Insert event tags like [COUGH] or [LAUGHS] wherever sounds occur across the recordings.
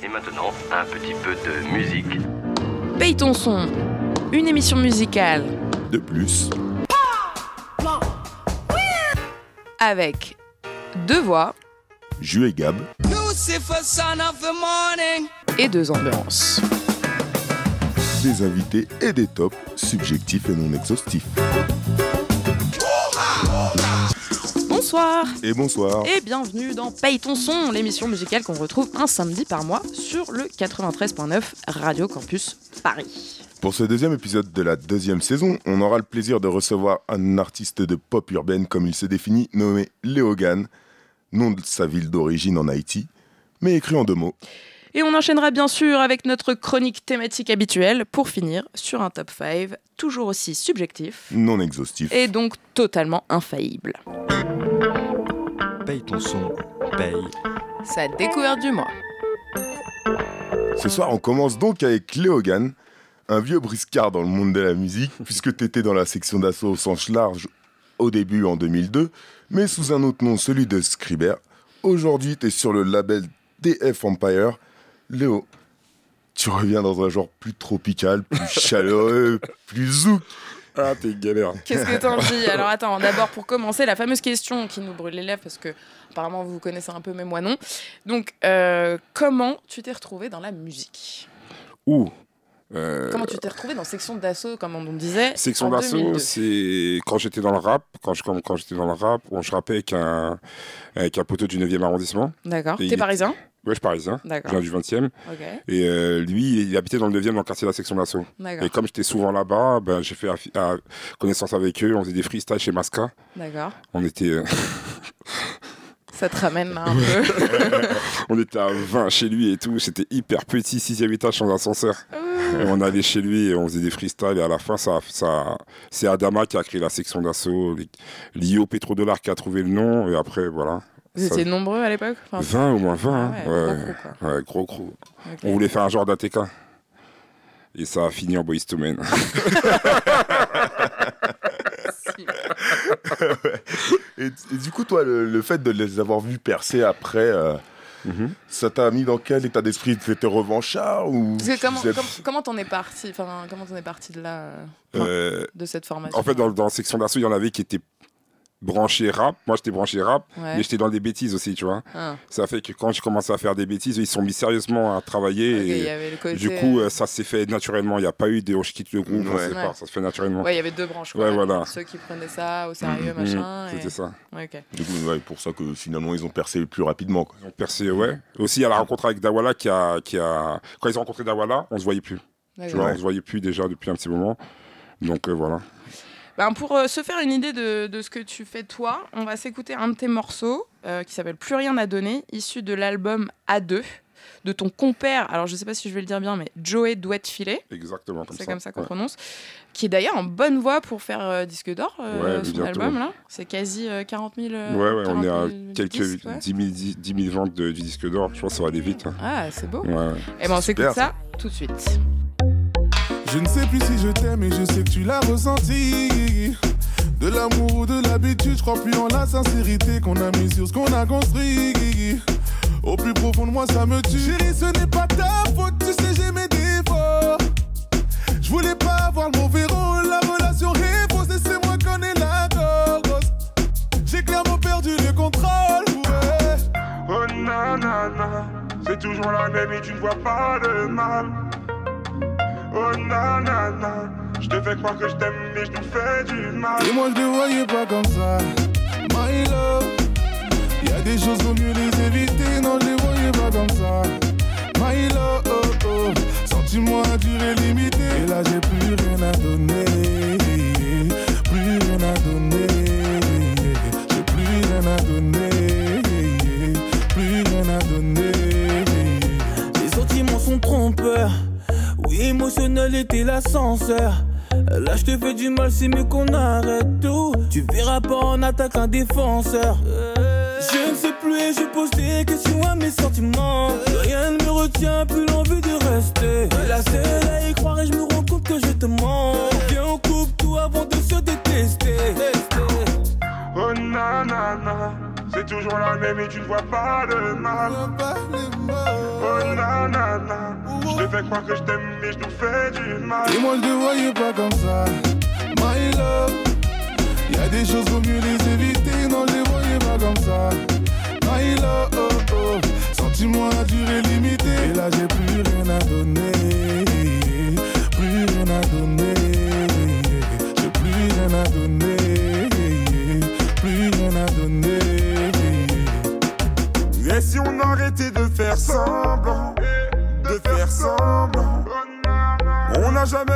Et maintenant, un petit peu de musique. Paye ton son, une émission musicale De plus, avec deux voix Jus et Gab, Lucifer, son of the morning. et deux ambiances. des invités et des tops, subjectifs et non exhaustifs. Bonsoir Et bonsoir. et bienvenue dans Paye ton son, l'émission musicale qu'on retrouve un samedi par mois sur le 93.9 Radio Campus Paris. Pour ce deuxième épisode de la deuxième saison, on aura le plaisir de recevoir un artiste de pop urbaine comme il se définit, nommé Léogan, nom de sa ville d'origine en Haïti, mais écrit en deux mots. Et on enchaînera bien sûr avec notre chronique thématique habituelle pour finir sur un top 5 toujours aussi subjectif non exhaustif. et donc totalement infaillible. Paye ton son, paye. Sa découverte du mois. Ce soir, on commence donc avec Léogan, un vieux briscard dans le monde de la musique, [LAUGHS] puisque tu étais dans la section d'assaut au sens large au début en 2002, mais sous un autre nom, celui de Scriber. Aujourd'hui, tu es sur le label DF Empire. Léo, tu reviens dans un genre plus tropical, plus [LAUGHS] chaleureux, plus zouk. Ah, t'es galère. Qu'est-ce que t'en dis [LAUGHS] Alors attends, d'abord pour commencer, la fameuse question qui nous brûle les lèvres, parce que apparemment vous vous connaissez un peu, mais moi non. Donc, euh, comment tu t'es retrouvé dans la musique? Ouh. Euh, Comment tu t'es retrouvé dans section d'assaut, comme on disait Section d'assaut, 2002? c'est quand j'étais dans le rap, quand je- quand, quand j'étais dans le rap, on, je rappais avec un, avec un poteau du 9e arrondissement. D'accord. T'es il- parisien? Ouais, je parisien, je D'accord. viens du 20e. Ok. Et euh, lui, il habitait dans le 9e, dans le quartier de la section d'assaut. Et comme j'étais souvent là-bas, ben, j'ai fait à- connaissance avec eux, on faisait des freestyles chez Masca. D'accord. On était, euh, [LAUGHS] Ça te ramène là un peu. [LAUGHS] on était à 20 chez lui et tout, c'était hyper petit, sixième étage sans ascenseur. Et on allait chez lui et on faisait des freestyles et à la fin, ça, ça, c'est Adama qui a créé la section d'assaut, l'IO Pétrodollar qui a trouvé le nom et après voilà. Vous étiez nombreux à l'époque? Enfin, 20 au moins 20. hein. Ah ouais, gros ouais, crew, quoi. ouais, gros crew. ok. On voulait faire un genre d'ATK. Et ça a fini en Boys to Men. [LAUGHS] Et, et du coup, toi, le, le fait de les avoir vus percer après, euh, Mhm. ça t'a mis dans quel état d'esprit? T'étais revanchard ou Parce que comment tu disais- com- comment t'en es parti? Enfin, comment t'en es parti de là, euh, Euh, de cette formation? en fait, dans, dans la section d'assaut, il y en avait qui étaient branchés rap. Moi, j'étais branché rap, Ouais. mais j'étais dans des bêtises aussi, tu vois. Ah, Ça fait que quand j'ai commencé à faire des bêtises, ils se sont mis sérieusement à travailler. ok, il y et avait le côté. du coup, euh, ça s'est fait naturellement. Il n'y a pas eu de on quitte le groupe, on Ouais. Ça se fait naturellement. Ouais, il y avait deux branches. Quoi. Ouais, voilà. Ceux qui prenaient ça au sérieux, Mhm, machin. et- C'était ça. Du coup, ouais, pour ça que finalement, ils ont percé plus rapidement. Quoi. Ils ont percé, ouais. Aussi, il y a la rencontre avec Dawala qui a, qui a. Quand ils ont rencontré Dawala, on se voyait plus. Tu vois, on se voyait plus déjà depuis un petit moment. Donc euh, voilà. Ben, pour euh, se faire une idée de, de ce que tu fais toi, on va s'écouter un de tes morceaux euh, qui s'appelle Plus rien à donner, issu de l'album A2 de ton compère, alors je sais pas si je vais le dire bien, mais Joey Douette Filet, Exactement comme c'est ça. comme ça qu'on Ouais. prononce, qui est d'ailleurs en bonne voie pour faire euh, disque d'or, euh, Ouais, son bientôt. album là. C'est quasi euh, 40 000. euh, Ouais, ouais, on est 40 à 000 quelques disques, ouais. 10, 000, 10 10 000 ventes de- du disque d'or. Je pense que ça va aller vite. hein. Ah, c'est beau. Et ben on s'écoute ça tout de suite. Je ne sais plus si je t'aime et je sais que tu l'as ressenti. De l'amour ou de l'habitude, je crois plus en la sincérité qu'on a mis sur ce qu'on a construit. Au plus profond de moi, ça me tue. Chérie, ce n'est pas ta faute, tu sais, j'ai mes défauts. Je voulais pas avoir le mauvais rôle, la relation est fausse, laissez-moi connaître la gosse. J'ai clairement perdu le contrôle, ouais. Oh nanana, c'est toujours la même et tu ne vois pas le mal. Oh nanana, je te fais croire que je t'aime mais je te fais du mal. Et moi je ne voyais pas comme ça, my love. Y a des choses vaut mieux les éviter, non je les voyais pas comme ça, my love. Oh, oh. Sentiment à durée limitée, et là j'ai plus rien à donner, plus rien à donner, j'ai plus rien à donner, plus rien à donner. Les sentiments sont trompeurs. Émotionnel l'ascenseur. Là, je te fais du mal, c'est mieux qu'on arrête tout. Tu verras pas en attaque un défenseur. Je ne sais plus et je pose des questions à mes sentiments. Rien ne me retient plus l'envie de rester. La seule à y croire et je me rends compte que je te mens. Viens, on coupe tout avant de se détester. Nanana, c'est toujours la même et tu ne vois pas le mal. Oh nanana, fais croire que je t'aime, mais je nous fais du mal. Et moi je te voyais pas comme ça, my love. Y a des choses vaut mieux les éviter, non je les voyais pas comme ça, my love. Oh, oh. Sentiment à durée limitée, et là j'ai plus rien à donner,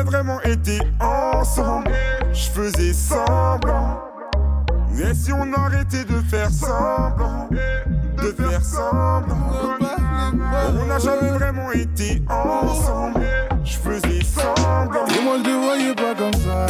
vraiment été ensemble, je faisais semblant. Et si on arrêtait de faire semblant, de faire semblant On n'a jamais vraiment été ensemble, je faisais semblant. Et moi je te voyais pas comme ça,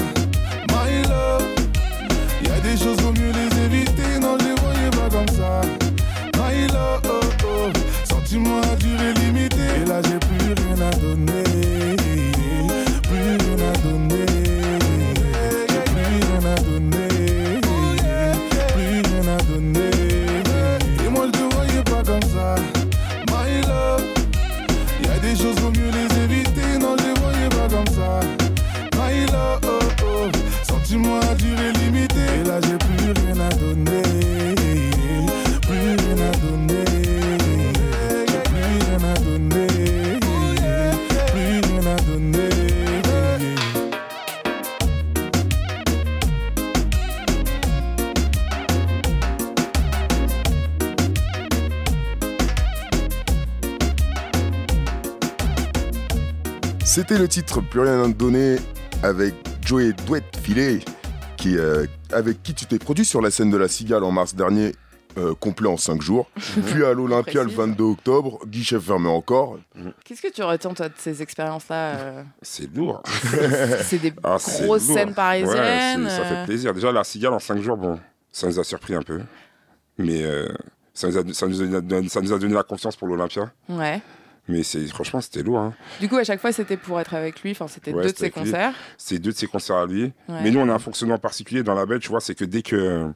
C'était le titre Plus rien à donner avec Joey Douet Filet, qui, euh, avec qui tu t'es produit sur la scène de la Cigale en mars dernier, euh, complet en 5 jours. [LAUGHS] Puis à l'Olympia le Précise. 22 octobre, guichet fermé encore. Qu'est-ce que tu retiens, toi, de ces expériences-là euh, [LAUGHS] C'est lourd. C'est des Ah, grosses scènes parisiennes. Ouais, ça fait plaisir. Déjà, la cigale en 5 jours, bon, ça nous a surpris un peu. Mais euh, ça, nous a, ça, nous a, donné- ça nous a donné la confiance pour l'Olympia. Ouais. Mais c'est- franchement, c'était lourd. Hein. Du coup, à chaque fois, c'était pour être avec lui. Enfin, c'était Ouais, deux de ses concerts. C'est deux de ses concerts à lui. Ouais. Mais nous, on a un fonctionnement particulier dans la belle, tu vois, c'est que dès que.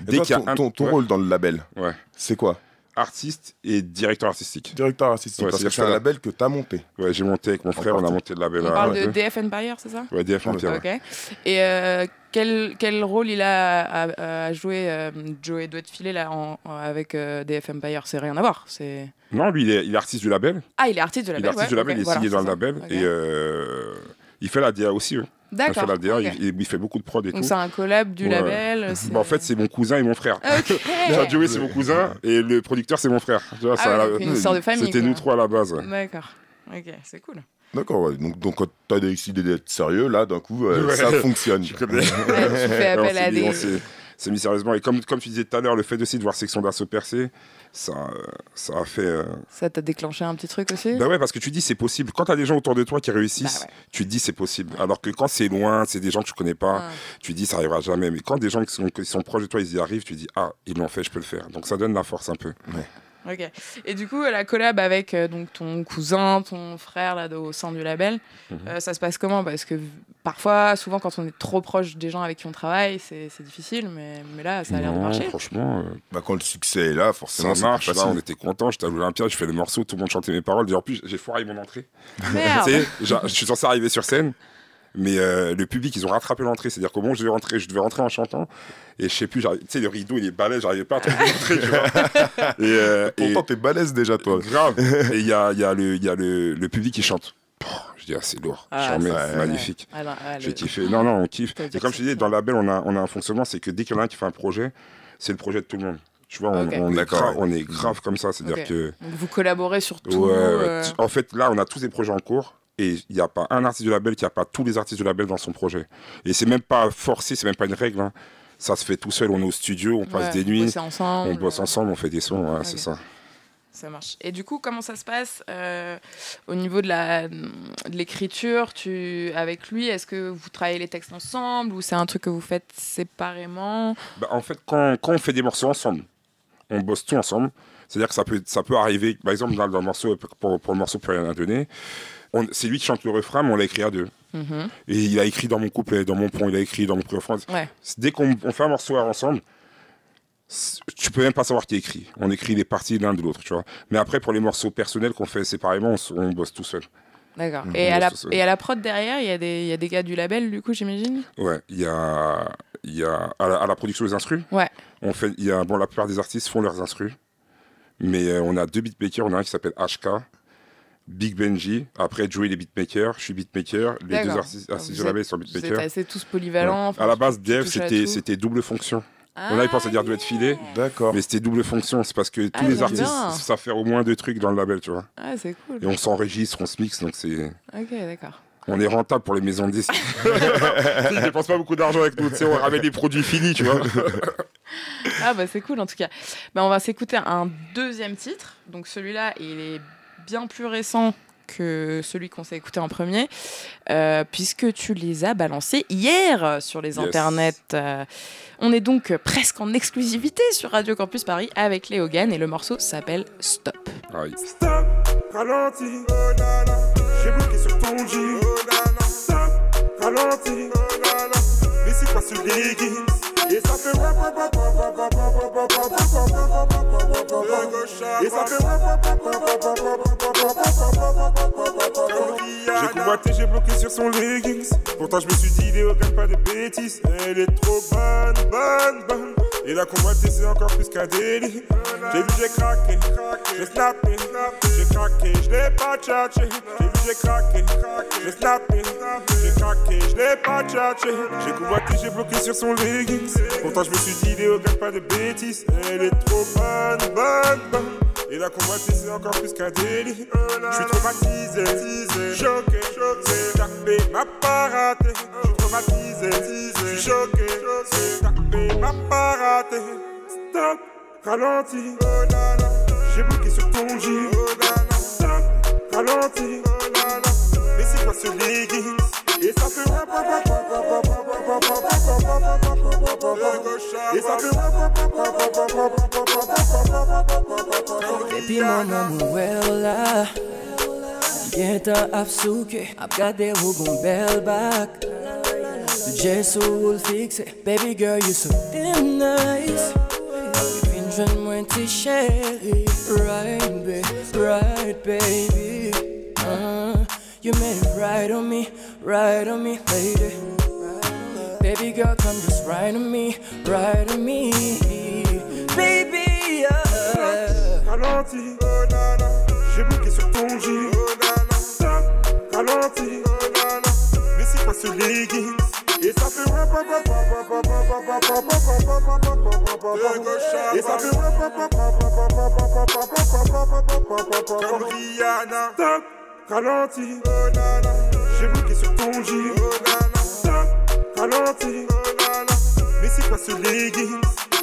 Et Dès toi, qu'il y a ton, un. ton- ton ouais, rôle dans le label, ouais. c'est quoi? Artiste et directeur artistique. Directeur artistique, Ouais, parce que c'est un label que t'as monté. Ouais, j'ai monté avec mon frère, on a monté le label On parle de. DF Empire, c'est ça? Ouais, DF Empire. Ok. Et euh, quel, quel rôle il a à, à jouer euh, Joey doit filer là en- avec euh, DF Empire C'est rien à voir. C'est Non, lui, il est, il est artiste du label. ah, il est artiste de la il est artiste du label, il est signé dans le label. Et euh, il fait la DA aussi. hein. D'accord. la DA, ok. il, il fait beaucoup de prod et Donc tout. c'est un collab du Ouais. label. Bah, en fait, c'est mon cousin et mon frère. Ah, ok. [LAUGHS] Enfin, Joey, c'est mon cousin et le producteur, c'est mon frère. Tu vois, Ah ça- ouais, donc une histoire de famille, C'était nous trois à la base. D'accord. Ok, c'est cool. D'accord, ouais. donc, donc quand t'as décidé d'être sérieux, là, d'un coup, euh, Ouais. ça fonctionne. [LAUGHS] Tu connais. Ouais, tu fais appel à des. S'est- s'est mis sérieusement. Et comme, comme tu disais tout à l'heure, le fait aussi de voir Section d'Assaut percer, ça, ça a fait. euh, Ça t'a déclenché un petit truc aussi? Bah ouais, parce que tu dis c'est possible. Quand t'as des gens autour de toi qui réussissent, Bah ouais. tu te dis c'est possible. Alors que quand c'est loin, c'est des gens que tu connais pas, Ah. tu te dis ça arrivera jamais. Mais quand des gens qui sont, qui sont proches de toi, ils y arrivent, tu te dis ah, ils l'ont fait, je peux le faire. Donc ça donne la force un peu. Ok. Et du coup, la collab avec euh, donc ton cousin, ton frère là, au sein du label, Mhm. euh, ça se passe comment? Parce que parfois, souvent, quand on est trop proche des gens avec qui on travaille, c'est difficile, mais, mais là, ça a l'air de marcher. Franchement, euh, Bah, quand le succès est là, ça forcément, c'est marche. Là, on était contents. J'étais à l'Olympia, je fais le morceau, tout le monde chantait mes paroles. Et en plus, j'ai foiré mon entrée. Merde [LAUGHS] Tu sais, genre, je suis censé arriver sur scène, mais euh, le public, ils ont rattrapé l'entrée. C'est-à-dire qu'au moment où je devais rentrer, je devais rentrer en chantant. Et je sais plus, tu sais, le rideau, il est balai, j'arrivais pas à trouver l'entrée, tu vois. [LAUGHS] Et, euh, et- Pourtant, t'es balèze déjà, toi. grave. [LAUGHS] Et il y a, y a, le, il y a le, le public qui chante. Pouh, Je dis, ah, c'est lourd. Ah, J'en mets, c'est- magnifique. Ah, non, ah, J'ai le- kiffé. Non, non, on kiffe. Et comme je disais, c'est- dans le label, on a, on a un fonctionnement, c'est que dès qu'il y en a un qui fait un projet, c'est le projet de tout le monde. Tu vois, on, on est, grave, ouais. on est grave comme ça. C'est-à-dire que. Donc, vous collaborez sur tout. Ouais, ouais. euh, En fait, là, on a tous des projets en cours. Et il n'y a pas un artiste du label qui n'a pas tous les artistes du label dans son projet. Et c'est même pas forcé, c'est même pas une règle. hein. Ça se fait tout seul. On est au studio, on passe ouais, des nuits, ensemble. on bosse ensemble, on fait des sons. ouais, Ok. C'est ça. Ça marche. Et du coup, comment ça se passe euh, au niveau de la de l'écriture Tu avec lui, est-ce que vous travaillez les textes ensemble ou c'est un truc que vous faites séparément? Bah, en fait, quand, quand on fait des morceaux ensemble, on bosse tout ensemble. C'est-à-dire que ça peut, ça peut arriver, par exemple, dans, dans le morceau, pour, pour le morceau Plus rien à donner, on- c'est lui qui chante le refrain, mais on l'a écrit à deux. Mhm. Et il a écrit dans mon couplet, dans mon pont, il a écrit dans mon refrain. Ouais. Dès qu'on on fait un morceau ensemble, tu peux même pas savoir qui écrit. On écrit les parties l'un de l'autre, tu vois. Mais après, pour les morceaux personnels qu'on fait séparément, on, bosse tout seul. D'accord. Et, à la, et à prod derrière, il y, a des- il y a des gars du label, du coup, j'imagine? Ouais, il y a, il y a à, la, à la production des instrus. Ouais. On fait, y a, bon, la plupart des artistes font leurs instrus, mais euh, on a deux beatmakers. On a un qui s'appelle HK, Big Benji. Après, Joey les beatmakers. Je suis beatmaker. Les deux artistes, Vous du êtes- label sont beatmakers. assez tous polyvalents. Ouais. enfin, À la base, Dev, à c'était, double fonction. On avait pensé dire duet filé, D'accord. mais c'était double fonction. C'est parce que tous Ah, les j'aime artistes bien. savent faire au moins deux trucs dans le label, tu vois. Ah, c'est cool. Et on s'enregistre, on se mixe, donc c'est. Ok, d'accord. On est rentable pour les maisons de disques. [LAUGHS] Ils dépensent pas beaucoup d'argent avec nous, tu sais, on ramène des produits finis, tu vois. Ah, bah c'est cool en tout cas. Bah, on va s'écouter un deuxième titre. Donc celui-là, il est bien plus récent que celui qu'on s'est écouté en premier, euh, puisque tu les as balancés hier sur les Yes. internets. Euh, on est donc presque en exclusivité sur Radio Campus Paris avec Léo Gann et le morceau s'appelle Stop. Ah oui. Stop, ralentis. J'ai bloqué sur ton jean. Stop, ralentis. Mais c'est quoi ce leggings et ça fait Et ça fait J'ai convoité, j'ai bloqué sur son leggings. Pourtant je me suis dit, Léo, gagne pas de bêtises. Elle est trop bonne, bonne, bonne. Et la convoité, c'est encore plus qu'un délit. J'ai vu, j'ai craqué, j'ai snappé, j'ai craqué, je l'ai pas tchatché. J'ai vu, j'ai craqué, j'ai snappé, j'ai craqué, je l'ai pas tchatché. J'ai convoité, j'ai bloqué sur son leggings. Pourtant, je me suis dit, Léo, gagne pas de bêtises. Elle est trop bonne, bonne, bonne. Et la convoité, c'est encore plus qu'un délit. Je suis traumatisé, choqué, choqué. Tapé, m'a pas raté. Je suis traumatisé, je suis choqué, Tapé, m'a pas raté. Stop, ralentis. J'ai bloqué sur ton jean. mwana mwela Gen tan ap souke, ap gade ou gon bel bak Jesu fix it. Baby girl you so damn nice. Vin jwen mwen ti right baby, right baby. Uh, You made it right on me, right on me lady Baby girl come just right on me, right on me. Baby ralenti. J'ai bloqué sur ton J. Stop, ralenti. Mais c'est quoi ce legging Et ça fait Et ça fait Comme J'ai sur ton J. Stop, quoi ce legging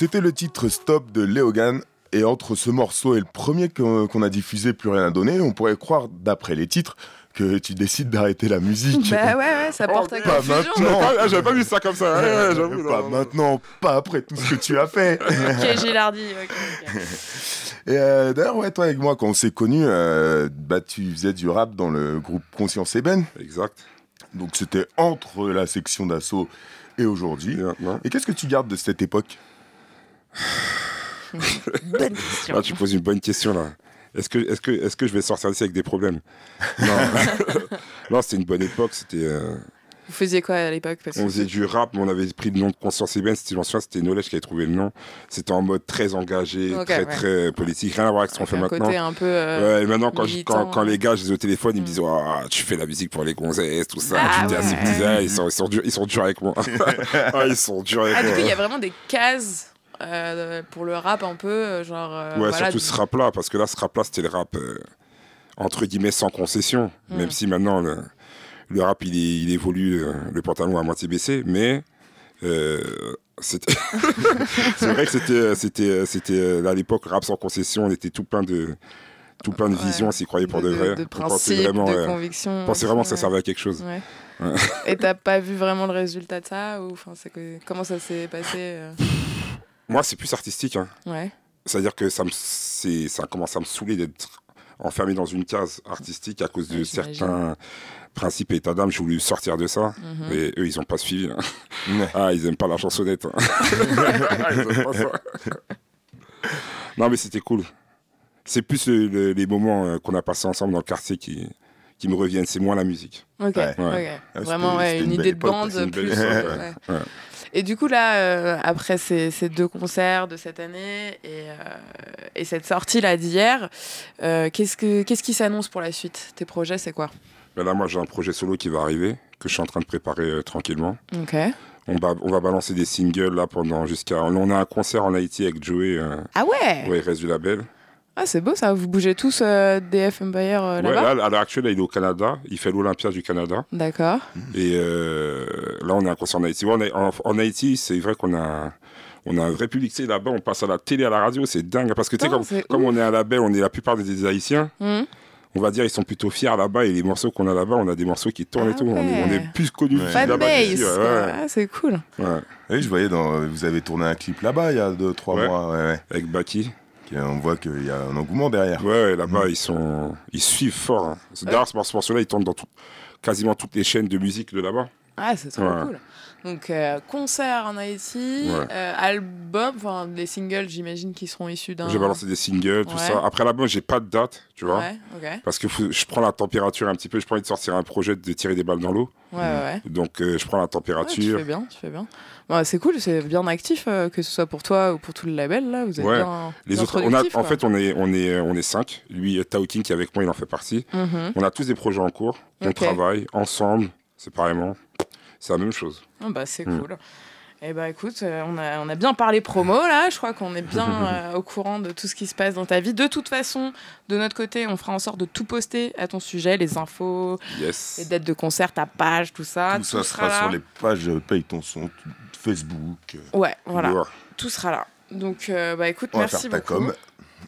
C'était le titre Stop de Léogan. Et entre ce morceau et le premier qu'on a diffusé, Plus rien à donner, on pourrait croire, d'après les titres, que tu décides d'arrêter la musique. Bah ouais, ouais, ça porte à pas maintenant. Ah, J'avais pas vu ça comme ça. ouais, ouais, j'avoue, pas non. maintenant, pas après tout ce que tu as fait. [LAUGHS] Ok, Gilardi. ok, ok. Et euh, d'ailleurs, ouais, toi avec moi, quand on s'est connus, euh, bah, tu faisais du rap dans le groupe Conscience Ébène. Exact. Donc c'était entre la section d'assaut et aujourd'hui. Et qu'est-ce que tu gardes de cette époque? [LAUGHS] Bonne question. Ah, tu poses une bonne question là. Est-ce que, est que, est que je vais sortir d'ici avec des problèmes? Non, [LAUGHS] non c'était une bonne époque. C'était, euh, Vous faisiez quoi à l'époque? On faisait du rap, mais on avait pris le nom de Conscience Ébène. C'était, je c'était Knowledge qui avait trouvé le nom. C'était en mode très engagé, très, ouais. très politique. Rien à voir avec ce qu'on fait un maintenant. côté un peu. euh, Ouais, et maintenant, quand, je- quand, quand les gars, je les ai au téléphone, ils me disent oh, Tu fais la musique pour les gonzesses, tout ça. Ah tu ouais. disent, Ah, ils, sont, ils, sont durs, ils sont durs avec moi. [LAUGHS] ah, ils sont durs avec Ah, du moi. coup, il y a vraiment des cases euh, pour le rap un peu, euh, genre. euh, Ouais, voilà, surtout ce rap-là, parce que là, ce rap-là, c'était le rap, euh, entre guillemets, sans concession. Mm. Même si maintenant, le, le rap, il, est- il évolue, le pantalon à moitié baissé, mais C'était- [LAUGHS] c'est vrai que c'était, c'était, c'était à l'époque rap sans concession. On était tout plein de, tout plein de Ouais. visions. On s'y croyait pour de, de, vrai. de, principes, vraiment, de convictions. on pensait vraiment que ça servait à quelque chose. Ouais. Ouais. Et t'as pas vu vraiment le résultat de ça ou enfin c'est que comment ça s'est passé euh? Moi, c'est plus artistique. hein. Ouais. C'est-à-dire que ça, me, c'est, ça commence à me saouler d'être enfermé dans une case artistique à cause de Ouais, certains principes et états d'âme. J'ai voulu sortir de ça. Mhm. Et eux, ils n'ont pas suivi. hein. Ah, ils aiment pas la chansonnette. hein. [LAUGHS] Ils aiment pas ça. non, mais c'était cool. C'est plus le- le- les moments euh, qu'on a passés ensemble dans le quartier qui, qui me reviennent. C'est moins la musique. Ok. Ouais. Vraiment ouais, c'était une idée de époque, bande belle plus. euh, ouais. Et du coup là euh, après ces, ces deux concerts de cette année et, euh, et cette sortie là d'hier, euh, qu'est-ce que qu'est-ce qui s'annonce pour la suite? Tes projets c'est quoi? Mais là, moi, j'ai un projet solo qui va arriver, que je suis en train de préparer tranquillement. Ok. On va, on va balancer des singles là pendant jusqu'à. On a un concert en Haïti avec Joey, Ah ouais? ouais, il reste du label. Ah c'est beau ça. Vous bougez tous euh, DF Empire euh, Ouais, là-bas. là, à l'heure actuelle, là, il est au Canada. Il fait l'Olympia du Canada. D'accord. Et euh, là, on a un concert en Haïti. Ouais, on est- en, en Haïti, c'est vrai qu'on a, on a un vrai public. Tu sais, là-bas, on passe à la télé, à la radio. C'est dingue. Parce que, tu sais, comme, comme on est un label, on est la plupart des, des Haïtiens. Mhm. On va dire, ils sont plutôt fiers là-bas. Et les morceaux qu'on a là-bas, on a des morceaux qui tournent Ah et tout. On, est, on ouais. est plus connus Ouais. Là-bas ouais, ouais, Ah, c'est cool. ouais. Oui, je voyais dans. Vous avez tourné un clip là-bas il y a 2-3 Ouais. mois. Ouais, ouais. Avec Baki. On voit qu'il y a un engouement derrière. Ouais, ouais, là-bas, ils sont, ils suivent fort. hein. D'ailleurs, ce morceau- ce morceau-là, il tourne dans tout- quasiment toutes les chaînes de musique de là-bas. Ah, c'est trop Ouais. cool. Donc, euh, concert en Haïti, Ouais. euh, album, enfin, des singles, j'imagine, qui seront issus d'un. J'ai balancé des singles, tout Ouais. ça. Après l'album, j'ai pas de date, tu vois. Ouais, ok. Parce que je prends la température un petit peu. Je pas envie de sortir un projet de tirer des balles dans l'eau. Ouais, ouais. Donc, euh, je prends la Ouais, tu température. fais bien, tu fais bien. Bon, c'est cool, c'est bien actif, que ce soit pour toi ou pour tout le label, là. Vous êtes Ouais. bien. les bien autres, on a, en fait, on est, on est, on est cinq. Lui, euh, Tao King qui est avec moi, il en fait partie. Mhm. On a tous des projets en cours. On travaille ensemble, séparément. C'est la même chose. Ah bah, c'est Mm. cool. Et bah écoute, euh, on, a, on a bien parlé promo là, je crois qu'on est bien [LAUGHS] euh, au courant de tout ce qui se passe dans ta vie. De toute façon, de notre côté, on fera en sorte de tout poster à ton sujet, les infos, les Yes. dates de concert, ta page, tout ça. Tout ça sera sur les pages euh, Paye ton son, Facebook. Ouais, voilà, tout sera là. Donc euh, bah écoute, On va merci faire ta beaucoup. com.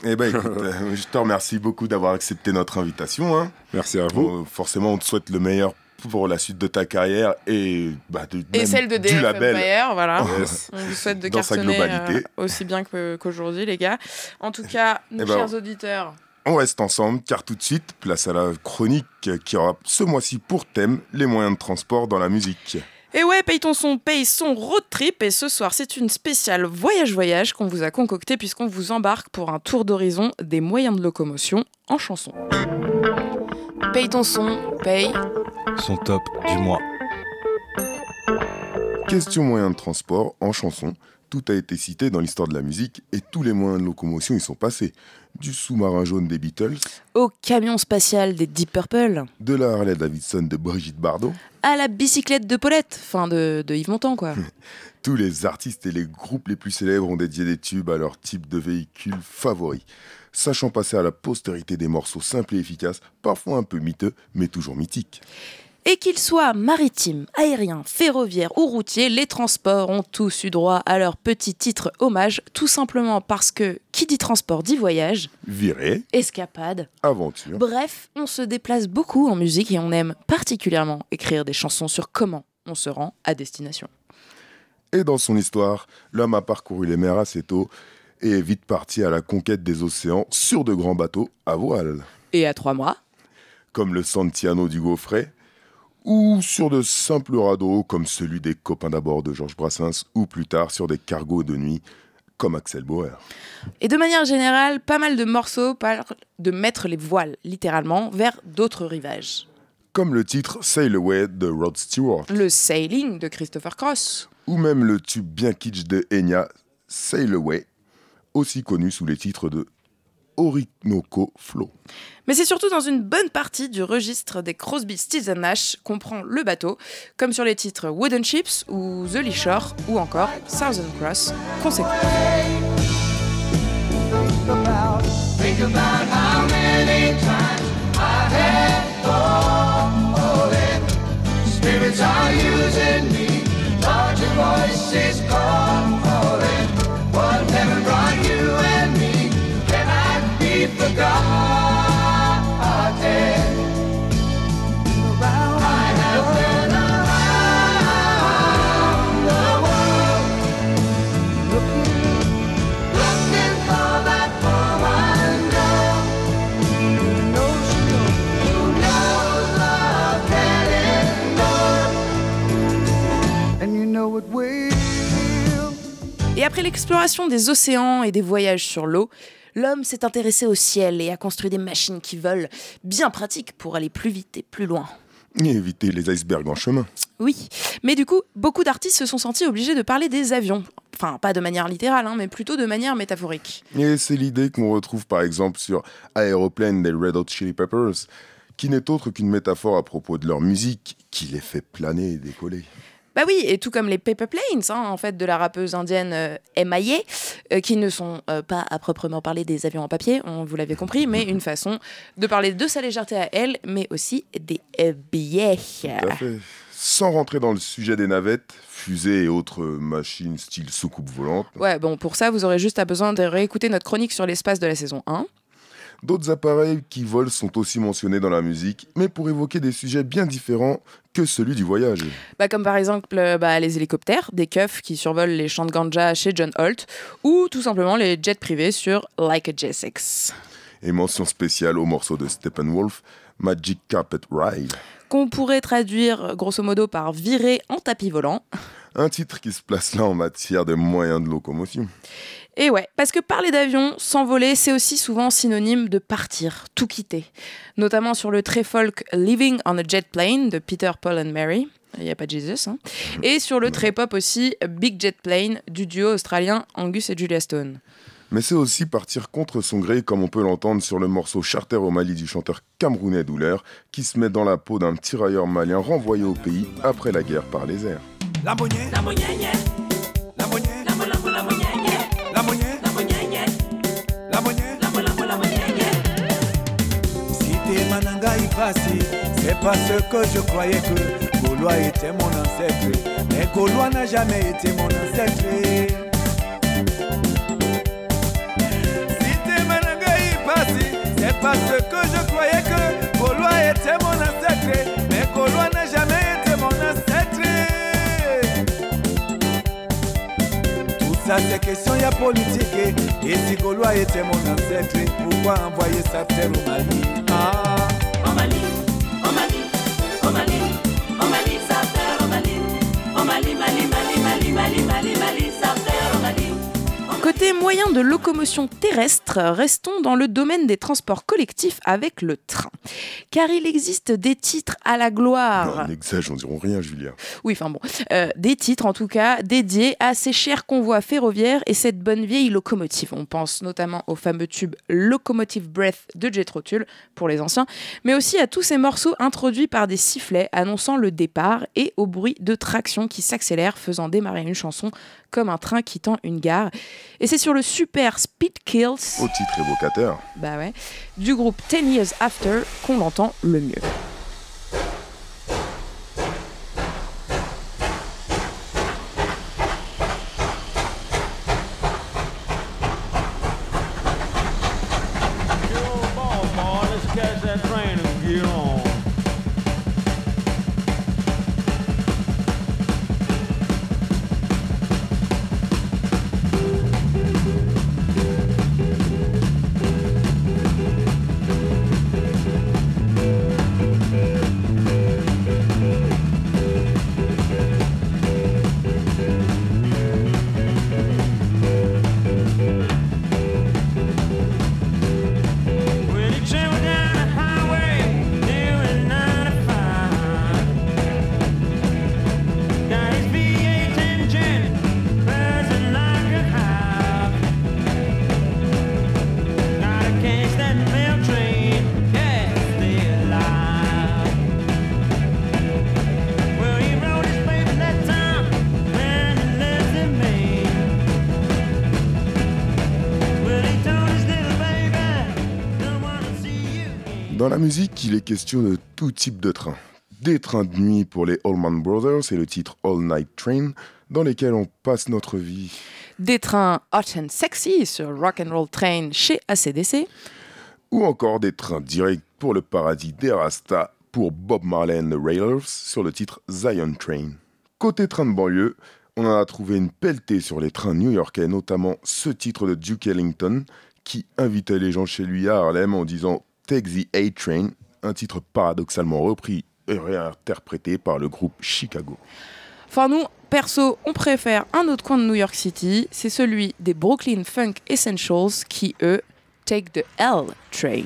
Eh ben écoute, [LAUGHS] euh, je te remercie beaucoup d'avoir accepté notre invitation. hein. Merci à vous. Bon, forcément, on te souhaite le meilleur pour la suite de ta carrière et, bah, de, Et celle de du DF label. Empire, voilà. Yes. On vous souhaite de Dans cartonner euh, aussi bien qu'aujourd'hui, les gars. En tout cas, nos Eh ben, chers auditeurs, On reste ensemble car tout de suite, place à la chronique qui aura ce mois-ci pour thème les moyens de transport dans la musique. Et ouais, paye ton son, paye son road trip. Et ce soir, c'est une spéciale voyage-voyage qu'on vous a concocté puisqu'on vous embarque pour un tour d'horizon des moyens de locomotion en chanson. Paye ton son, paye. Son top du mois. Question moyens de transport en chanson. Tout a été cité dans l'histoire de la musique et tous les moyens de locomotion y sont passés. Du sous-marin jaune des Beatles, Au camion spatial des Deep Purple, de la Harley Davidson de Brigitte Bardot, à la bicyclette de Paulette, enfin de, de Yves Montand quoi. [LAUGHS] tous les artistes et les groupes les plus célèbres ont dédié des tubes à leur type de véhicule favori. Sachant passer à la postérité des morceaux simples et efficaces, parfois un peu miteux, mais toujours mythiques. Et qu'ils soient maritimes, aériens, ferroviaires ou routiers, les transports ont tous eu droit à leur petit titre hommage, tout simplement parce que qui dit transport dit voyage, Virée, escapade. aventure, Bref, on se déplace beaucoup en musique et on aime particulièrement écrire des chansons sur comment on se rend à destination. Et dans son histoire, l'homme a parcouru les mers assez tôt et est vite parti à la conquête des océans sur de grands bateaux à voile, Et à trois mois, comme le Santiano du Gaufret, ou sur de simples radeaux comme celui des copains d'abord de Georges Brassens, ou plus tard sur des cargos de nuit comme Axel Bauer. Et de manière générale, pas mal de morceaux parlent de mettre les voiles, littéralement, vers d'autres rivages. Comme le titre Sail Away de Rod Stewart, Le sailing de Christopher Cross. ou même le tube bien kitsch de Enya, Sail Away, aussi connu sous les titres de Orinoco Flow. Mais c'est surtout dans une bonne partie du registre des Crosby, Stills Nash qu'on prend le bateau, comme sur les titres Wooden Ships ou The Lee Shore ou encore Southern Cross, conséquent. Think about how many times I had fallen. Spirits are using me. You're voices calling. Après l'exploration des océans et des voyages sur l'eau, l'homme s'est intéressé au ciel et a construit des machines qui volent, bien pratiques pour aller plus vite et plus loin. Et éviter les icebergs en chemin. Oui, mais du coup, beaucoup d'artistes se sont sentis obligés de parler des avions. Enfin, pas de manière littérale, hein, mais plutôt de manière métaphorique. Et c'est l'idée qu'on retrouve par exemple sur Aeroplane des Red Hot Chili Peppers, qui n'est autre qu'une métaphore à propos de leur musique qui les fait planer et décoller. Bah oui, et tout comme les Paper Planes, hein, en fait, de la rappeuse indienne euh, MIA, euh, qui ne sont euh, pas à proprement parler des avions en papier, on vous l'avez compris, mais une façon de parler de sa légèreté à elle, mais aussi des euh, billets. Tout à fait. Sans rentrer dans le sujet des navettes, fusées et autres machines style soucoupe volante, Ouais, bon, pour ça, vous aurez juste à besoin de réécouter notre chronique sur l'espace de la saison 1. D'autres appareils qui volent sont aussi mentionnés dans la musique, mais pour évoquer des sujets bien différents que celui du voyage. Bah, comme par exemple bah, les hélicoptères, des keufs qui survolent les champs de ganja chez John Holt, ou tout simplement les jets privés sur Like a J6. Et mention spéciale au morceau de Steppenwolf, Magic Carpet Ride. Qu'on pourrait traduire grosso modo par virer en tapis volant. Un titre qui se place là en matière de moyens de locomotion. Et ouais, parce que parler d'avion, s'envoler, c'est aussi souvent synonyme de partir, tout quitter. Notamment sur le très folk Living on a Jet Plane de Peter, Paul and Mary. Il n'y a pas de Jesus. hein. Et sur le très pop aussi Big Jet Plane du duo australien Angus et Julia Stone. Mais c'est aussi partir contre son gré, comme on peut l'entendre sur le morceau Charter au Mali du chanteur camerounais Douler, qui se met dans la peau d'un tirailleur malien renvoyé au pays après la guerre par les airs. La monnaie, la monnaie, la monnaie, la monnaie, la monnaie, la monnaie, la monnaie, la monnaie. Si t'es Mananga Ipasi, c'est parce que je croyais que Gaulois était mon ancêtre. Mais Gaulois n'a jamais été mon ancêtre. Si t'es Mananga Ipasi, c'est parce que je croyais que Gaulois était mon ancêtre. Question y a politique Et si Gaulois était mon ancêtre Pourquoi envoyer sa terre au Mali ah. Côté moyen de locomotion terrestre, restons dans le domaine des transports collectifs avec le train. Car il existe des titres à la gloire. On diront rien, Julien. Oui, enfin bon. Euh, des titres, en tout cas, dédiés à ces chers convois ferroviaires et cette bonne vieille locomotive. On pense notamment au fameux tube Locomotive Breath de Jethro Tull, pour les anciens, mais aussi à tous ces morceaux introduits par des sifflets annonçant le départ et au bruit de traction qui s'accélère, faisant démarrer une chanson comme un train quittant une gare. Et c'est sur le super Speed Kills, Au titre évocateur. bah ouais, du groupe 10 Years After qu'on l'entend le mieux. Musique, il est question de tout type de train. Des trains de nuit pour les Allman Brothers et le titre All Night Train, dans lesquels on passe notre vie. Des trains hot and sexy sur Rock and Roll Train chez ACDC. Ou encore des trains directs pour le paradis des Rasta pour Bob Marley and the Railers sur le titre Zion Train. Côté train de banlieue, on en a trouvé une pelletée sur les trains new-yorkais, notamment ce titre de Duke Ellington qui invitait les gens chez lui à Harlem en disant Take the A-Train, un titre paradoxalement repris et réinterprété par le groupe Chicago. Enfin, nous, perso, on préfère un autre coin de New York City, c'est celui des Brooklyn Funk Essentials qui, eux, take the L train.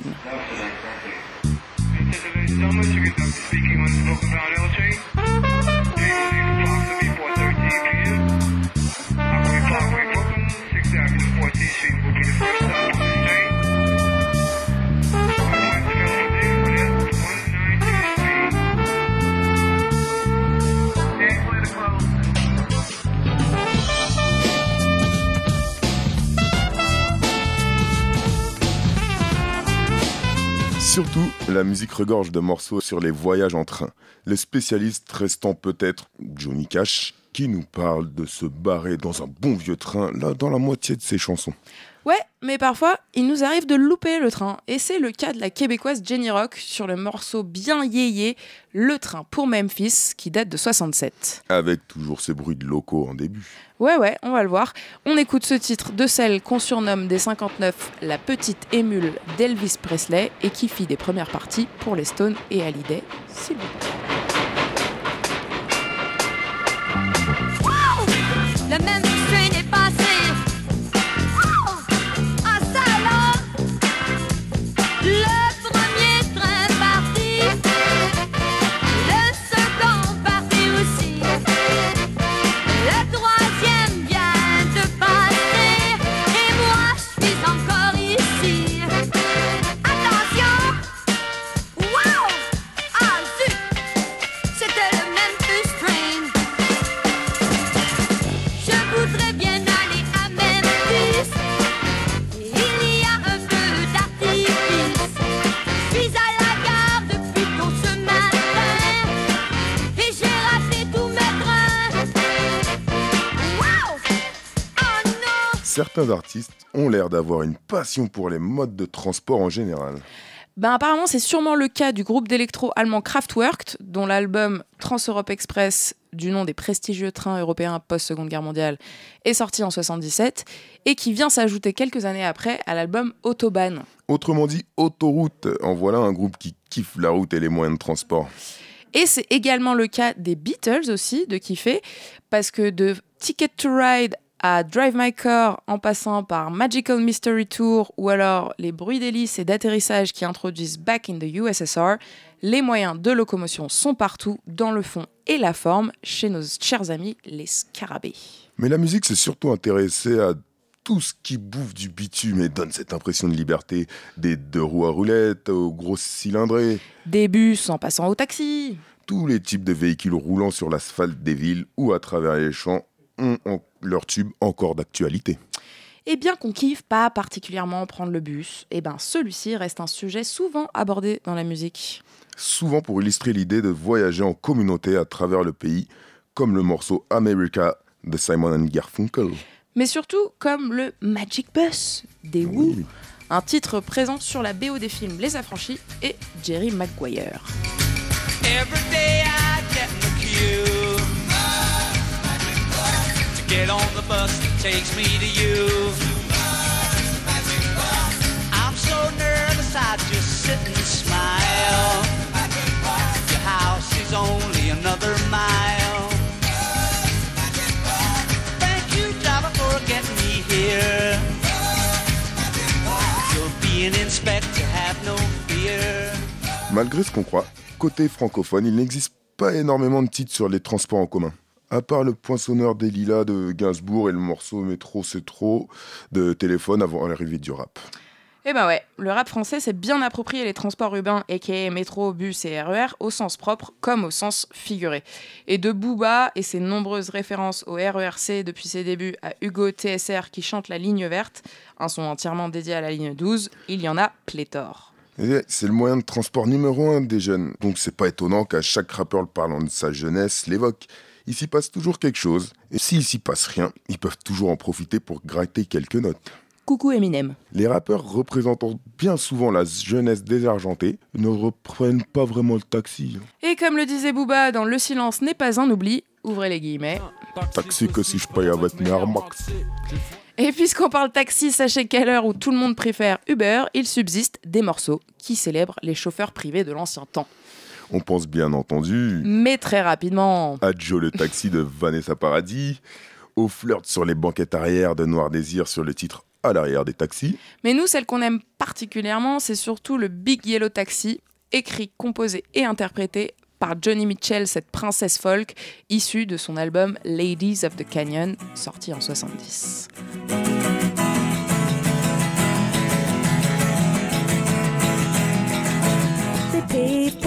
Surtout, la musique regorge de morceaux sur les voyages en train. Les spécialistes restant peut-être Johnny Cash, qui nous parle de se barrer dans un bon vieux train, là, dans la moitié de ses chansons. Ouais, mais parfois, il nous arrive de louper le train. Et c'est le cas de la québécoise Jenny Rock sur le morceau bien yéyé Le train pour Memphis, qui date de 67. Avec toujours ces bruits de locaux en début. Ouais, ouais, on va le voir. On écoute ce titre de celle qu'on surnomme des 59 la petite émule d'Elvis Presley et qui fit des premières parties pour les Stones et Hallyday, s'il vous plaît. Certains artistes ont l'air d'avoir une passion pour les modes de transport en général. Ben apparemment, c'est sûrement le cas du groupe d'électro allemand Kraftwerk, dont l'album Trans-Europe Express, du nom des prestigieux trains européens post-Seconde Guerre mondiale, est sorti en 77 et qui vient s'ajouter quelques années après à l'album Autobahn. Autrement dit, autoroute. En voilà un groupe qui kiffe la route et les moyens de transport. Et c'est également le cas des Beatles aussi, de kiffer, parce que de Ticket to Ride à Drive My Car, en passant par Magical Mystery Tour ou alors les bruits d'hélice et d'atterrissage qui introduisent Back in the USSR, les moyens de locomotion sont partout, dans le fond et la forme, chez nos chers amis les scarabées. Mais la musique s'est surtout intéressée à tout ce qui bouffe du bitume et donne cette impression de liberté, des deux roues à roulettes aux grosses cylindrées, Des bus en passant au taxi. tous les types de véhicules roulant sur l'asphalte des villes ou à travers les champs ont en- leur tube encore d'actualité. Et bien qu'on kiffe pas particulièrement prendre le bus, et ben celui-ci reste un sujet souvent abordé dans la musique. Souvent pour illustrer l'idée de voyager en communauté à travers le pays, comme le morceau America de Simon and Garfunkel. mais surtout comme le Magic Bus des Who, un titre présent sur la BO des films Les Affranchis et Jerry Maguire. Every day I get get on the bus that takes me to you. I'm so nervous I just sit and smile. Your house is only another mile. Thank you, driver, for getting me here. You'll be an inspector, have no fear. Malgré ce qu'on croit, côté francophone, il n'existe pas énormément de titres sur les transports en commun. À part le poinçonneur des lilas de Gainsbourg et le morceau Métro c'est trop de téléphone avant l'arrivée du rap. Eh ben ouais, le rap français s'est bien approprié les transports urbains, aka métro, bus et RER, au sens propre comme au sens figuré. Et de Booba et ses nombreuses références au RERC depuis ses débuts à Hugo TSR qui chante la ligne verte, un son entièrement dédié à la ligne 12, il y en a pléthore. Et C'est le moyen de transport numéro un des jeunes, donc c'est pas étonnant qu'à chaque rappeur parlant de sa jeunesse l'évoque. Il s'y passe toujours quelque chose. Et s'il s'y passe rien, ils peuvent toujours en profiter pour gratter quelques notes. Coucou Eminem. Les rappeurs représentant bien souvent la jeunesse désargentée ne reprennent pas vraiment le taxi. Et comme le disait Booba dans Le silence n'est pas un oubli, ouvrez les guillemets. Taxi que si je paye avec mes Armax. Et puisqu'on parle taxi, sachez qu'à l'heure où tout le monde préfère Uber, il subsiste des morceaux qui célèbrent les chauffeurs privés de l'ancien temps. On pense bien entendu Mais très rapidement. à Joe le taxi de Vanessa Paradis, au flirt sur les banquettes arrière de Noir Désir sur le titre à l'arrière des taxis. Mais nous, celle qu'on aime particulièrement, c'est surtout le Big Yellow Taxi, écrit, composé et interprété par Johnny Mitchell, cette princesse folk, issue de son album Ladies of the Canyon, sorti en 70. They paved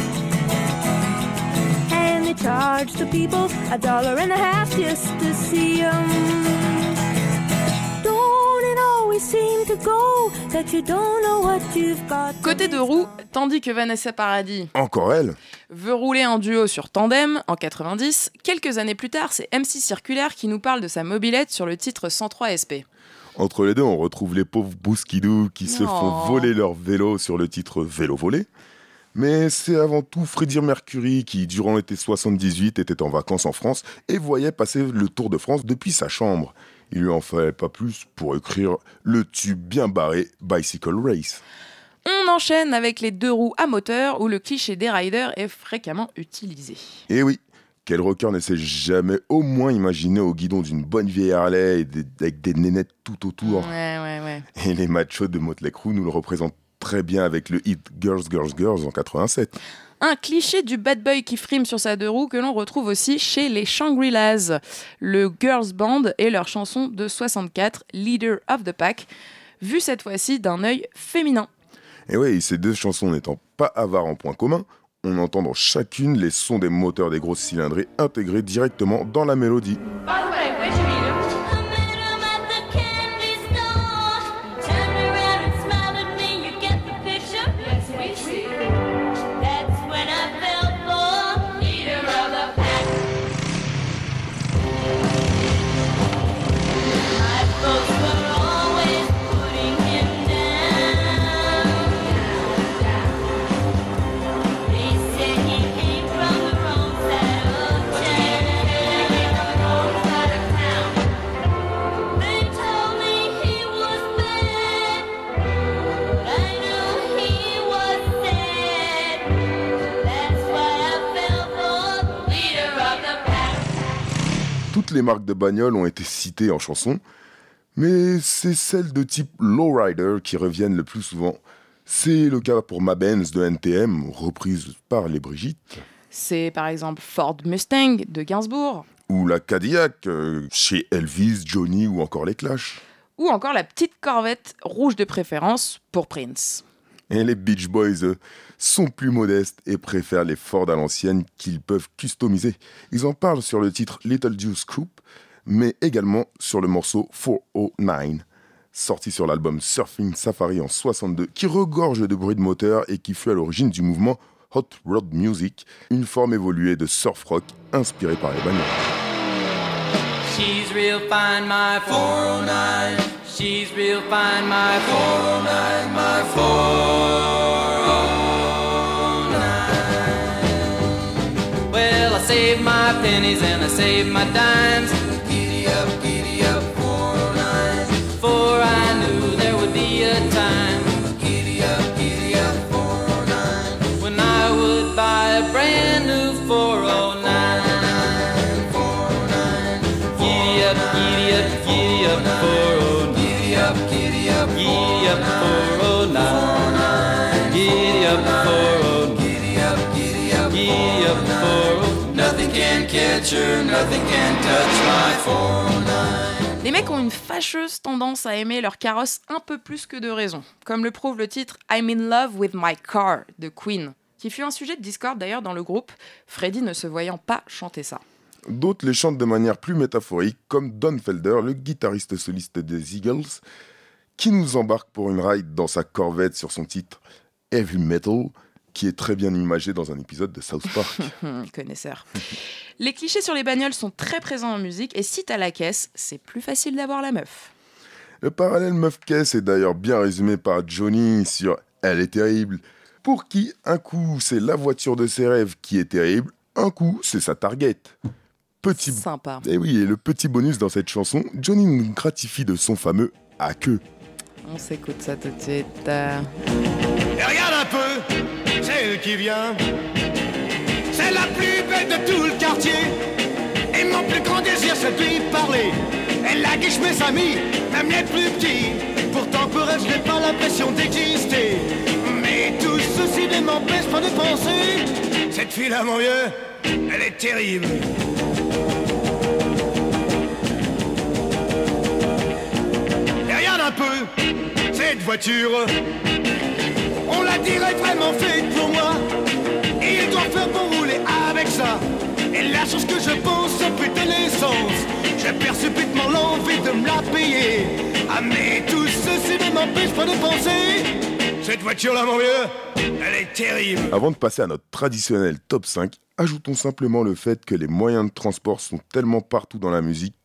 And they charge the people a dollar and a half just to see 'em. Don't it always seem to go that you don't know what you've got? Côté de roue, tandis que Vanessa Paradis Encore elle veut rouler en duo sur Tandem en 90, quelques années plus tard, c'est MC Circulaire qui nous parle de sa mobilette sur le titre 103 SP. Entre les deux, on retrouve les pauvres bousquidous qui se font voler leur vélo sur le titre Vélo volé. Mais c'est avant tout Freddie Mercury qui, durant l'été 78, était en vacances en France et voyait passer le Tour de France depuis sa chambre. Il lui en fallait pas plus pour écrire le tube bien barré Bicycle Race. On enchaîne avec les deux roues à moteur où le cliché des riders est fréquemment utilisé. Et Eh oui, quel rocker ne s'est jamais au moins imaginé au guidon d'une bonne vieille Harley et des- avec des nénettes tout autour? Ouais, ouais, ouais. Et les machos de Motley Crue nous le représentent très bien avec le hit Girls, Girls, Girls en 87. Un cliché du bad boy qui frime sur sa deux roues que l'on retrouve aussi chez les Shangri-Las, le girls band et leur chanson de 64, Leader of the Pack, vue cette fois-ci d'un œil féminin. Et oui, ces deux chansons n'étant pas avares en point commun, on entend dans chacune les sons des moteurs des grosses cylindrées intégrés directement dans la mélodie. By the way, Toutes les marques de bagnoles ont été citées en chanson, mais c'est celles de type lowrider qui reviennent le plus souvent. C'est le cas pour Ma Benz de NTM, reprise par les Brigitte, C'est par exemple Ford Mustang de Gainsbourg, ou la Cadillac euh, chez Elvis, Johnny ou encore les Clash. ou encore la petite Corvette rouge de préférence pour Prince. Et les Beach Boys eux, sont plus modestes et préfèrent les Ford à l'ancienne qu'ils peuvent customiser. Ils en parlent sur le titre Little Juice Coupe, mais également sur le morceau 409, sorti sur l'album Surfing Safari en 62, qui regorge de bruit de moteur et qui fut à l'origine du mouvement Hot Rod Music, une forme évoluée de surf rock inspirée par les bagnoles. She's real fine, my 409. She's real fine, my 409, my 409. Saved my pennies and I saved my dimes. Giddy up, giddy up, 409. For I knew there would be a time. Giddy up, giddy up, 409. When I would buy a brand new 409. Giddy up, giddy up, giddy up, 409. Giddy up, giddy up, giddy up, 409. Giddy up, 409. Giddy up, giddy up, giddy up, 409. Nothing can catch her, nothing can touch my 409. Les mecs ont une fâcheuse tendance à aimer leur carrosse un peu plus que de raison, comme le prouve le titre I'm in love with my car de Queen, qui fut un sujet de discorde d'ailleurs dans le groupe, Freddy ne se voyant pas chanter ça. D'autres les chantent de manière plus métaphorique, comme Don Felder, le guitariste soliste des Eagles, qui nous embarque pour une ride dans sa Corvette sur son titre Heavy Metal, qui est très bien imagé dans un épisode de South Park. [LAUGHS] Connaisseur. Les clichés sur les bagnoles sont très présents en musique, et si t'as la caisse, c'est plus facile d'avoir la meuf. Le parallèle meuf-caisse est d'ailleurs bien résumé par Johnny sur Elle est terrible, pour qui un coup c'est la voiture de ses rêves qui est terrible, un coup c'est sa target. Petit... Sympa. Et oui, et le petit bonus dans cette chanson, Johnny nous gratifie de son fameux à queue. On s'écoute ça tout de suite. Euh, Et regarde un peu, qui vient. C'est la plus belle de tout le quartier. Et mon plus grand désir, c'est de lui parler. Elle a guiche mes amis, même les plus petits. Pourtant pour elle, je n'ai pas l'impression d'exister. Mais tout ceci ne m'empêche pas de penser. Cette fille-là, mon vieux, elle est terrible. Et regarde un peu, cette voiture. On la dirait vraiment faite pour moi. Et il doit faire pour rouler avec ça. Et la chose que je pense, putain l'essence. Je perds subitement l'envie de me la payer. Ah, mais tout ceci ne m'empêche pas de penser. Cette voiture-là, mon vieux, elle est terrible. Avant de passer à notre traditionnel top 5, ajoutons simplement le fait que les moyens de transport sont tellement partout dans la musique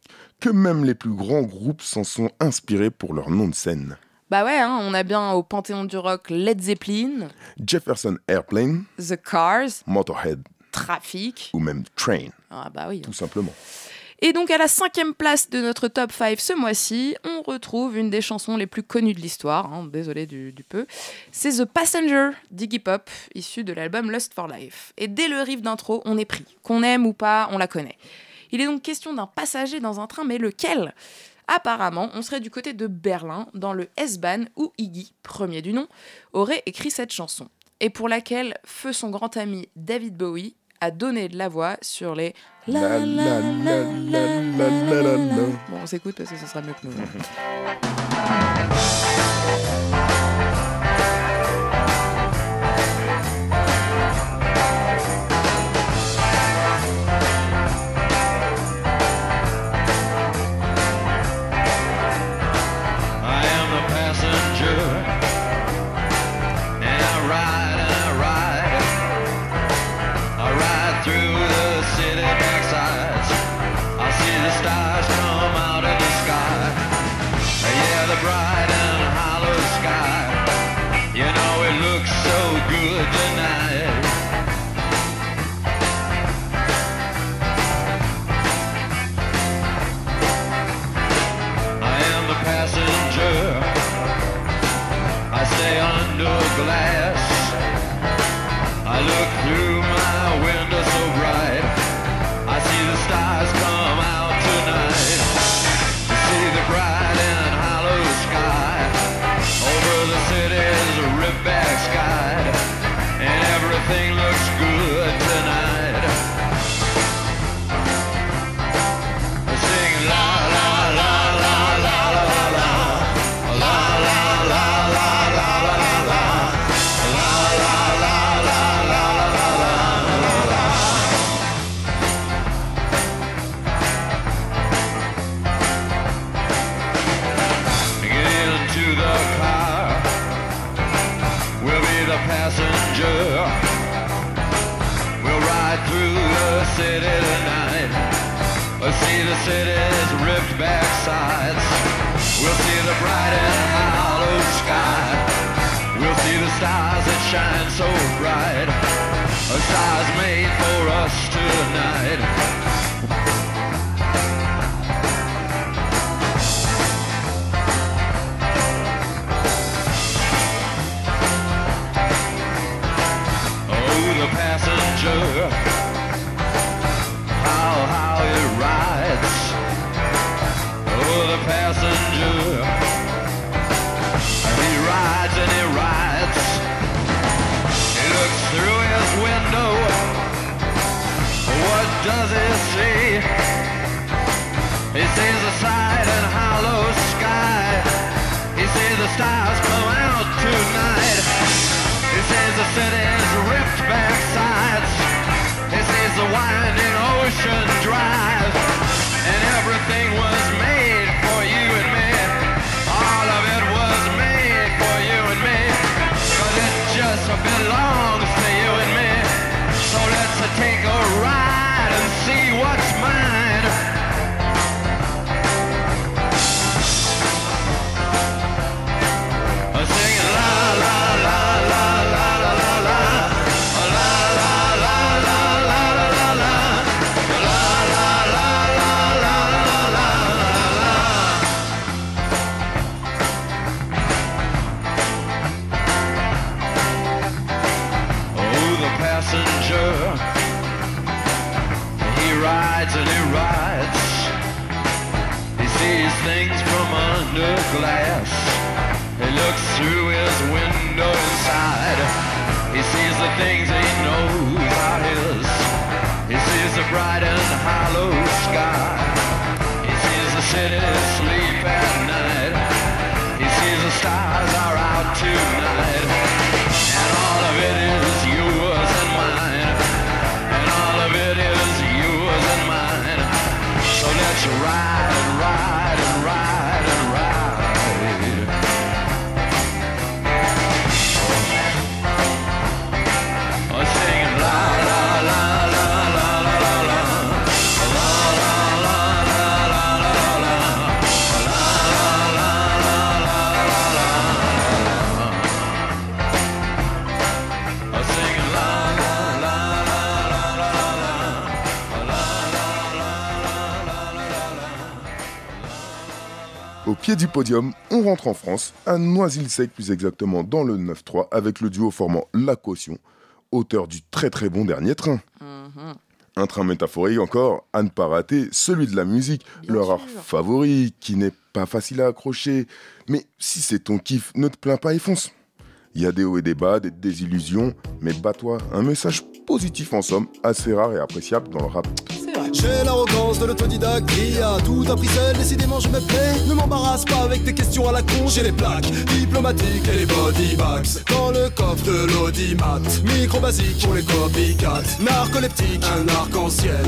que même les plus grands groupes s'en sont inspirés pour leur nom de scène. Bah ouais, hein, on a bien au panthéon du rock Led Zeppelin, Jefferson Airplane, The Cars, Motorhead Trafic. ou même Train, Ah bah oui. tout simplement. Et donc à la cinquième place de notre top 5 ce mois-ci, on retrouve une des chansons les plus connues de l'histoire, hein, désolé du, du peu. C'est The Passenger d'Iggy Pop, issu de l'album Lust for Life. Et dès le riff d'intro, on est pris. Qu'on aime ou pas, on la connaît. Il est donc question d'un passager dans un train, mais lequel? Apparemment, on serait du côté de Berlin, dans le S-Bahn, où Iggy, premier du nom, aurait écrit cette chanson. Et pour laquelle feu son grand ami David Bowie a donné de la voix sur les La, la, la, la, la, la, la, la. Bon, on s'écoute parce que ce sera mieux que nous. [LAUGHS] the stars come out tonight. He sees the city's ripped back sides. He sees the winding ocean 如来 Du podium, on rentre en France, à Noisy-le-Sec plus exactement dans le 9-3, avec le duo formant La Caution, auteur du très très bon dernier train. Un train métaphorique encore, à ne pas rater, celui de la musique, leur art favori, qui n'est pas facile à accrocher. Mais si c'est ton kiff, ne te plains pas et fonce. Il y a des hauts et des bas, des désillusions, mais bats-toi. Un message positif en somme, assez rare et appréciable dans le rap. J'ai l'arrogance de l'autodidacte qui a tout appris seul, décidément je me plais. Ne m'embarrasse pas avec tes questions à la con, j'ai les plaques diplomatiques et les body bags. Dans le coffre de l'audimat, micro basique pour les copycats. Narcoleptique, un arc-en-ciel.